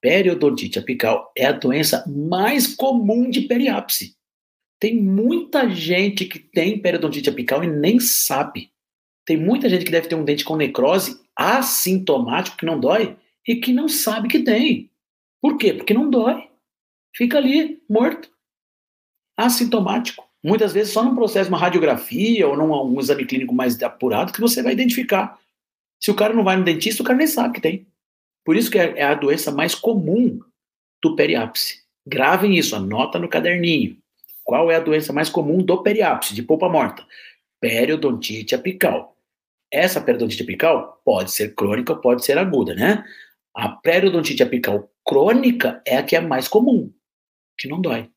periodontite apical é a doença mais comum de periápse. Tem muita gente que tem periodontite apical e nem sabe. Tem muita gente que deve ter um dente com necrose assintomático, que não dói, e que não sabe que tem. Por quê? Porque não dói. Fica ali, morto. Assintomático. Muitas vezes só num processo, uma radiografia ou num um exame clínico mais apurado que você vai identificar. Se o cara não vai no dentista, o cara nem sabe que tem. Por isso que é, é a doença mais comum do periápse. Gravem isso, anota no caderninho. Qual é a doença mais comum do periápse, de polpa morta? Periodontite apical. Essa periodontite apical pode ser crônica ou pode ser aguda, né? A periodontite apical crônica é a que é mais comum, que não dói.